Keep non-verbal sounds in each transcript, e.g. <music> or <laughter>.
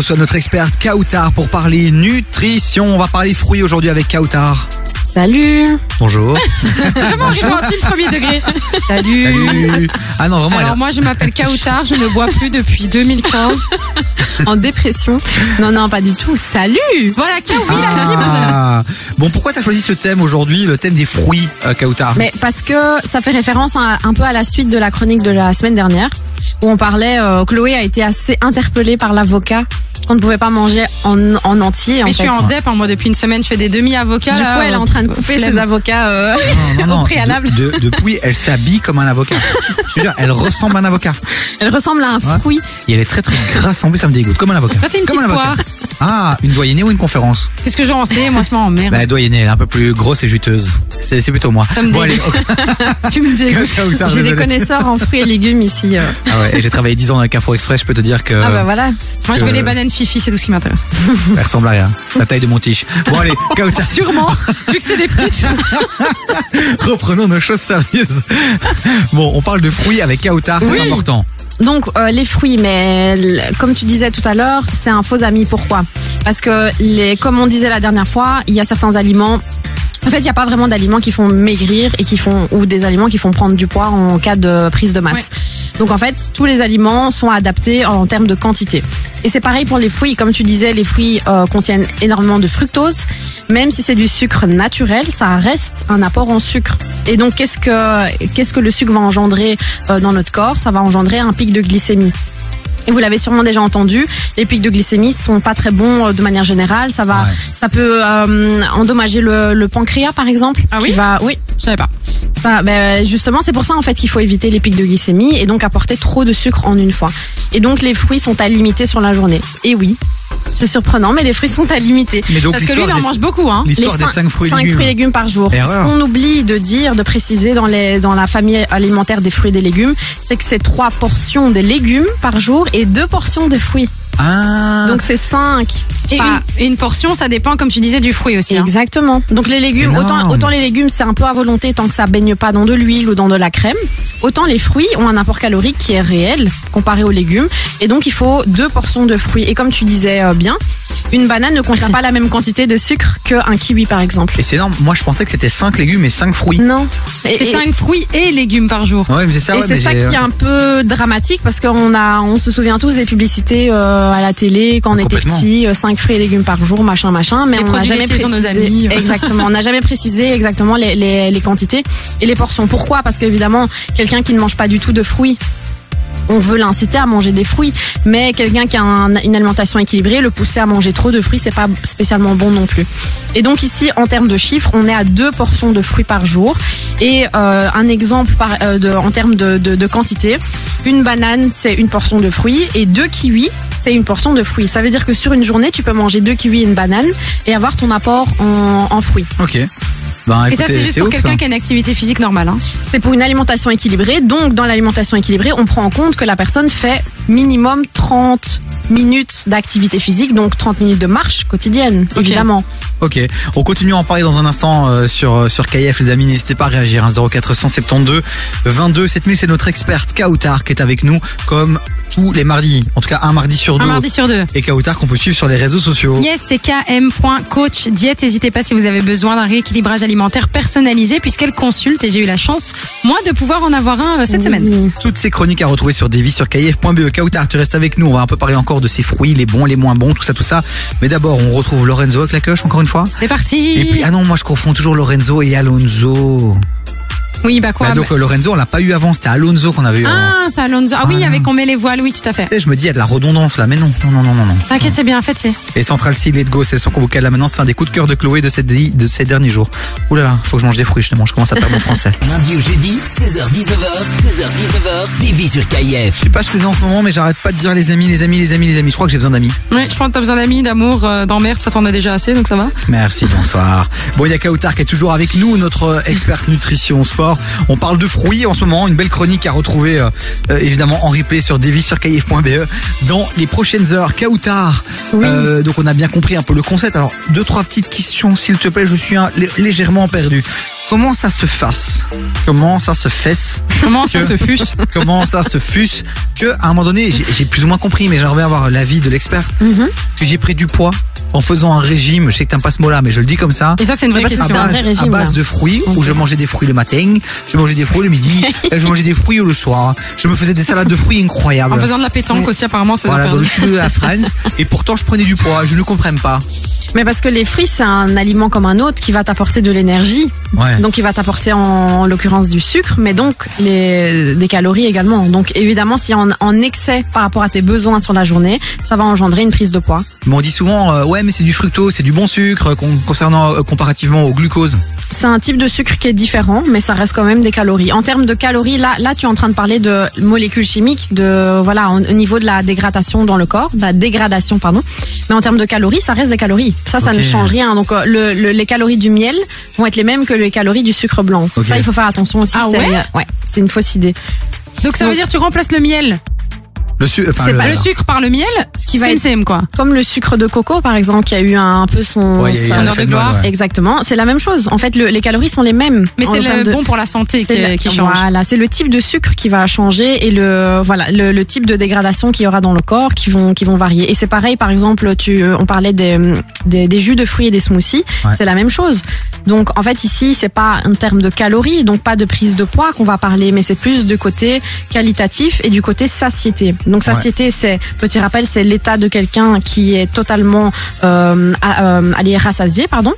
reçoit notre experte Kautar pour parler nutrition. On va parler fruits aujourd'hui avec Kautar. Salut Bonjour. <laughs> Vraiment le premier degré. <laughs> Salut. Salut. Ah non, vraiment. Alors a- moi je m'appelle Kautar, je ne bois plus depuis 2015. En dépression Non, non, pas du tout. Salut Voilà, Kao, oui, la fibre. Ah. Bon, pourquoi t'as choisi ce thème aujourd'hui, le thème des fruits, euh, Kautar? Mais parce que ça fait référence à- un peu à la suite de la chronique de la semaine dernière, où on parlait, euh, Chloé a été assez interpellée par l'avocat qu'on ne pouvait pas manger en, en entier. En Mais je fait. suis en dep, hein, moi depuis une semaine je fais des demi-avocats. Du là, coup, elle est en train de euh, couper flemme. ses avocats. euh, Non, non, <laughs> au préalable. De- de- depuis, elle s'habille comme un avocat. Je te jure, elle ressemble à un avocat. Elle ressemble à un Ouais. fruit. Et elle est très très grasse en plus, ça me dégoûte. Comme un avocat. Toi, t'es une comme un petite avocat. Ah, une doyennée ou une conférence Qu'est-ce que j'en sais Moi, tu m'emmerdes. <laughs> Bah, doyennée, elle est un peu plus grosse et juteuse. C'est plutôt moi. Ça me bon, allez, dégoûte. <laughs> tu me dégoûtes. J'ai des connaisseurs en fruits et légumes ici. euh. Ah ouais, et j'ai travaillé 10 ans dans le Carrefour Express, je peux te dire que Ah bah voilà. Moi, je veux les bananes fifi, c'est tout ce qui m'intéresse. <laughs> elle ressemble à rien. La taille de mon tige. Bon allez, <laughs> Kautar, Sûrement, vu que c'est des petites. <laughs> reprenons nos choses sérieuses. Bon, on parle de fruits avec Kautar, c'est Oui. important. Donc euh, les fruits, mais l- comme tu disais tout à l'heure, c'est un faux ami. Pourquoi? Parce que les, comme on disait la dernière fois, il y a certains aliments. En fait, il n'y a pas vraiment d'aliments qui font maigrir et qui font ou des aliments qui font prendre du poids en cas de prise de masse. Donc en fait, tous les aliments sont adaptés en, termes de quantité. Et c'est pareil pour les fruits. Comme tu disais, les fruits euh, contiennent énormément de fructose. Même si c'est du sucre naturel, ça reste un apport en sucre. Et donc, qu'est-ce que qu'est-ce que le sucre va engendrer euh, dans notre corps? Ça va engendrer un pic de glycémie. Et vous l'avez sûrement déjà entendu, les pics de glycémie sont pas très bons euh, de manière générale. Ça va, Ouais. ça peut euh, endommager le, le pancréas par exemple. Ah qui oui? va, oui, Je savais pas. Ça, ben, justement, c'est pour ça en fait qu'il faut éviter les pics de glycémie et donc apporter trop de sucre en une fois. Et donc les fruits sont à limiter sur la journée. Et oui, c'est surprenant, mais les fruits sont à limiter. Mais donc Parce que lui, il en mange beaucoup, hein. L'histoire des cin- 5 fruits fruits et légumes par jour. Erreur. Ce qu'on oublie de dire, de préciser dans, les, dans la famille alimentaire des fruits et des légumes, c'est que c'est trois portions de légumes par jour et deux portions de fruits. Ah, Donc c'est cinq. Et Pas- une, une portion, ça dépend, comme tu disais, du fruit aussi. hein. Exactement. Donc les légumes, autant, autant les légumes c'est un peu à volonté tant que ça baigne pas dans de l'huile ou dans de la crème. Autant les fruits ont un apport calorique qui est réel comparé aux légumes. Et donc il faut deux portions de fruits. Et comme tu disais euh, bien, une banane ne contient pas la même quantité de sucre qu'un kiwi par exemple. et c'est énorme. Moi, je pensais que c'était 5 légumes et 5 fruits. Non. C'est et- 5 fruits et légumes par jour. Ouais, mais c'est ça, Et ouais, c'est ça qui est un peu dramatique parce qu'on a, on se souvient tous des publicités euh, à la télé quand on était petit, 5 fruits et légumes par jour, machin, machin, mais Les on n'a jamais précisé. nos amis. <laughs> <laughs> Exactement, on n'a jamais précisé exactement les, les, les quantités et les portions. Pourquoi? Parce qu'évidemment, quelqu'un qui ne mange pas du tout de fruits. On veut l'inciter à manger des fruits, mais quelqu'un qui a un- une alimentation équilibrée, le pousser à manger trop de fruits, c'est pas spécialement bon non plus. Et donc ici, en termes de chiffres, on est à deux portions de fruits par jour. Et euh, un exemple euh, en termes de quantité, une banane, c'est une portion de fruits, et deux kiwis, c'est une portion de fruits. Ça veut dire que sur une journée, tu peux manger deux kiwis et une banane et avoir ton apport en, en fruits. Ok. Ben, Et ça, c'est juste pour ouf, quelqu'un ça. qui a une activité physique normale. Hein. C'est pour une alimentation équilibrée. Donc, dans l'alimentation équilibrée, on prend en compte que la personne fait minimum 30 minutes d'activité physique, donc 30 minutes de marche quotidienne, évidemment. Ok, on continue à en parler dans un instant euh, sur euh, sur KF les amis, n'hésitez pas à réagir hein, 0472 22 7000 c'est notre experte Kautar qui est avec nous comme tous les mardis, en tout cas un mardi sur deux. Un mardi sur deux. Et Kautar qu'on peut suivre sur les réseaux sociaux. Yes, c'est km.coach diète. N'hésitez pas si vous avez besoin d'un rééquilibrage alimentaire personnalisé puisqu'elle consulte et j'ai eu la chance, moi, de pouvoir en avoir un euh, cette semaine. Toutes ces chroniques à retrouver sur devis sur kf.be. Kautar, tu restes avec nous, on va un peu parler encore de ces fruits, les bons, les moins bons, tout ça, tout ça. Mais d'abord, on retrouve Lorenzo avec la coche encore une fois. C'est parti. Et puis, ah non, moi je confonds toujours Lorenzo et Alonso. Oui, bah quoi Bah, donc euh, Lorenzo, on l'a pas eu avant, c'était Alonso qu'on avait eu. avant. Ah, c'est Alonso. Ah oui, Ah, avec on met les voiles, oui, tout à fait. Et je me dis, il y a de la redondance là, mais non, non, non, non, non. non. T'inquiète, c'est bien fait, c'est. Et Central C, Let Go, c'est le son qu'on vous cale là maintenant. C'est un des coups de cœur de Chloé de ces, de ces derniers jours. Ouh là là, faut que je mange des fruits, je, je commence à perdre mon français. <laughs> Lundi au jeudi, 16h-19h, 16h-19h, TV sur KF. Je suis pas chez en ce moment, mais j'arrête pas de dire les amis, les amis, les amis, les amis. Je crois que j'ai besoin d'amis. Oui, je pense que t'as besoin d'amis, d'amour, euh, d'emmerde, ça t'en a déjà assez, donc ça va. Merci, bonsoir. Bon, il y a Kautar qui est toujours avec nous, notre euh, experte nutrition sport. On parle de fruits en ce moment, une belle chronique à retrouver euh, euh, évidemment en replay sur devis sur kf.be dans les prochaines heures. Kautar, Oui. Euh, donc on a bien compris un peu le concept. Alors deux trois petites questions s'il te plaît. Je suis un- lé- légèrement perdu. Comment ça se fasse? Comment ça se fesse? Comment ça se fût <laughs> Comment ça se fuse Que à un moment donné, j'ai j'ai plus ou moins compris, mais j'aimerais avoir l'avis de l'expert. Mhm. Que j'ai pris du poids en faisant un régime. Je sais que t'aimes pas ce mot-là, mais je le dis comme ça. Et ça, c'est une vraie c'est À question. un base, vrai régime, à base là. de fruits, où Ok. je mangeais des fruits le matin, je mangeais des fruits le midi, <laughs> et je mangeais des fruits le soir. Je me faisais des salades de fruits incroyables. En faisant de la pétanque aussi, apparemment, ça Voilà, dans le sud de la France. Et pourtant, je prenais du poids. Je ne comprends pas. Mais parce que les fruits, c'est un aliment comme un autre qui va t'apporter de l'énergie. Ouais. Donc, il va t'apporter en, en l'occurrence du sucre, mais donc les, des calories également. Donc, évidemment, si en, en excès par rapport à tes besoins sur la journée, ça va engendrer une prise de poids. Mais on dit souvent, euh, ouais, mais c'est du fructose, c'est du bon sucre, euh, con- concernant, euh, comparativement au glucose. C'est un type de sucre qui est différent, mais ça reste quand même des calories. En termes de calories, là, là, tu es en train de parler de molécules chimiques, de voilà, au au niveau de la dégradation dans le corps, de la dégradation, pardon. Mais en termes de calories, ça reste des calories. Ça, ça ne change rien. Donc, euh, le, le- les calories du miel vont être les mêmes que les calories du sucre blanc. Ça, il faut faire attention aussi. Ah c'est- ouais? Ouais, c'est une fausse idée. Donc ça veut dire tu remplaces le miel, Le, su enfin, C'est le, pas le sucre par le miel, ce qui va être- same quoi. Comme le sucre de coco, par exemple, qui a eu un, un peu son, Ouais, heure de mode, gloire. ouais. Exactement. C'est la même chose. En fait, le- les calories sont les mêmes. Mais En c'est termes le de- bon pour la santé qui, le- qui change. Voilà, c'est le type de sucre qui va changer et le voilà le, le type de dégradation qu'il y aura dans le corps qui vont qui vont varier. Et c'est pareil, par exemple, tu on parlait des, des, des jus de fruits et des smoothies, Ouais. c'est la même chose. Donc en fait ici c'est pas un terme de calories, donc pas de prise de poids qu'on va parler, mais c'est plus du côté qualitatif et du côté satiété. Donc Ouais. satiété c'est petit rappel c'est l'état de quelqu'un qui est totalement euh, à- euh, allez rassasié pardon.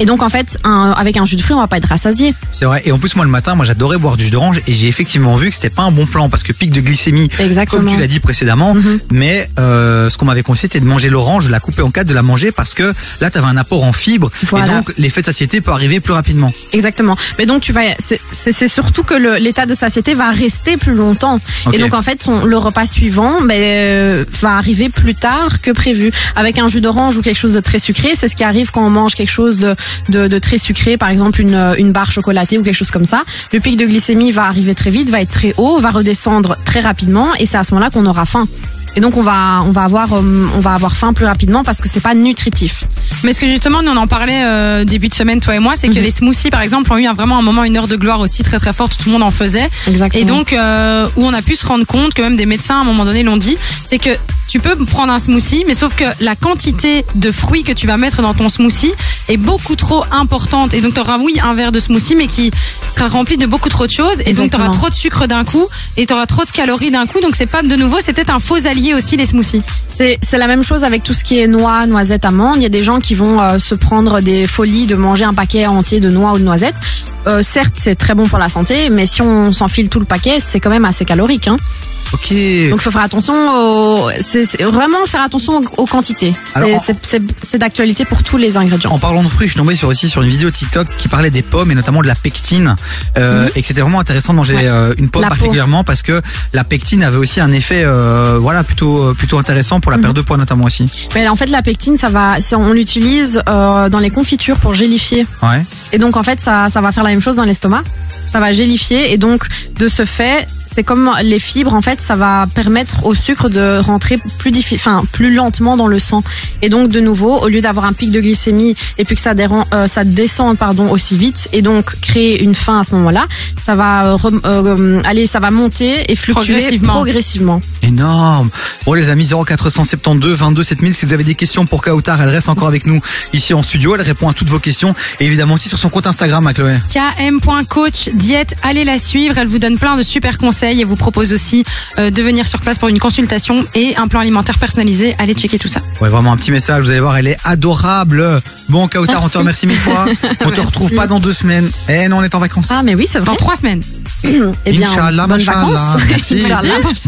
Et donc en fait un- avec un jus de fruits on va pas être rassasié. C'est vrai. Et en plus, moi, le matin, moi, j'adorais boire du jus d'orange et j'ai effectivement vu que c'était pas un bon plan parce que pic de glycémie, Exactement. comme tu l'as dit précédemment. Mhm. Mais euh, ce qu'on m'avait conseillé, c'était de manger l'orange, de la couper en quatre, de la manger parce que là, tu avais un apport en fibres Voilà. et donc l'effet de satiété peut arriver plus rapidement. Exactement. Mais donc tu vas, c'est- surtout que l'état de satiété va rester plus longtemps. Et donc en fait, ton- le repas suivant euh, va arriver plus tard que prévu. Avec un jus d'orange ou quelque chose de très sucré, c'est ce qui arrive quand on mange quelque chose de, de, de très sucré, par exemple une, une barre chocolatée ou quelque chose comme ça. Le pic de glycémie va arriver très vite, va être très haut, va redescendre très rapidement, et c'est à ce moment-là qu'on aura faim. Et donc on va on va avoir euh, on va avoir faim plus rapidement parce que c'est pas nutritif. Mais ce que justement, nous on en parlait euh, début de semaine, toi et moi, c'est que Mhm. les smoothies, par exemple, ont eu un, vraiment un moment, une heure de gloire aussi très très forte, tout le monde en faisait. Exactement. Et donc, euh, où on a pu se rendre compte, que même des médecins à un moment donné l'ont dit, c'est que tu peux prendre un smoothie, mais sauf que la quantité de fruits que tu vas mettre dans ton smoothie est beaucoup trop importante. Et donc, tu auras, oui, un verre de smoothie, mais qui sera rempli de beaucoup trop de choses. Et donc, tu auras trop de sucre d'un coup, et tu auras trop de calories d'un coup. Donc, c'est pas de nouveau, c'est peut-être un faux allié aussi, les smoothies. C'est c'est la même chose avec tout ce qui est noix, noisettes, amandes. Il y a des gens qui vont euh, se prendre des folies de manger un paquet entier de noix ou de noisettes. Euh, certes, c'est très bon pour la santé, mais si on s'enfile tout le paquet, c'est quand même assez calorique. Hein. Ok. Donc, faut faire attention. Au, c'est vraiment faire attention aux, quantités. C'est d'actualité pour tous les ingrédients. Parlant de fruits, je suis tombé sur aussi sur une vidéo TikTok qui parlait des pommes et notamment de la pectine euh, et que c'était vraiment intéressant de manger Mhm. Ouais. euh, une pomme La peau. particulièrement parce que la pectine avait aussi un effet euh, voilà plutôt plutôt intéressant pour la Mhm. perte de poids notamment aussi. Mais en fait, la pectine, ça va, on l'utilise dans les confitures pour gélifier. Ouais. Et donc en fait, ça, ça va faire la même chose dans l'estomac. Ça va gélifier et donc de ce fait, c'est comme les fibres en fait, ça va permettre au sucre de rentrer plus enfin plus lentement dans le sang. Et donc de nouveau, au lieu d'avoir un pic de glycémie et puis que ça, déran- euh, ça descende pardon aussi vite et donc créer une faim à ce moment-là, ça va euh, euh, aller, ça va monter et fluctuer Progressivement. progressivement. Énorme. Bon les amis 0472 22 7000 si vous avez des questions pour Kautar, elle reste encore avec nous ici en studio, elle répond à toutes vos questions et évidemment aussi sur son compte Instagram à Chloé. km.coach diète, allez la suivre, elle vous donne plein de super conseils et vous propose aussi euh, de venir sur place pour une consultation et un plan alimentaire personnalisé. Allez checker tout ça. Ouais, vraiment un petit message, vous allez voir, elle est adorable. Bon Kautar, on te Merci. remercie mille fois. <laughs> On te retrouve pas dans deux semaines. Eh non, on est en vacances. Ah mais oui, c'est vrai. Dans trois semaines. Eh bien, Inch'Allah, bonnes vacances. Merci. <laughs> Inch'Allah.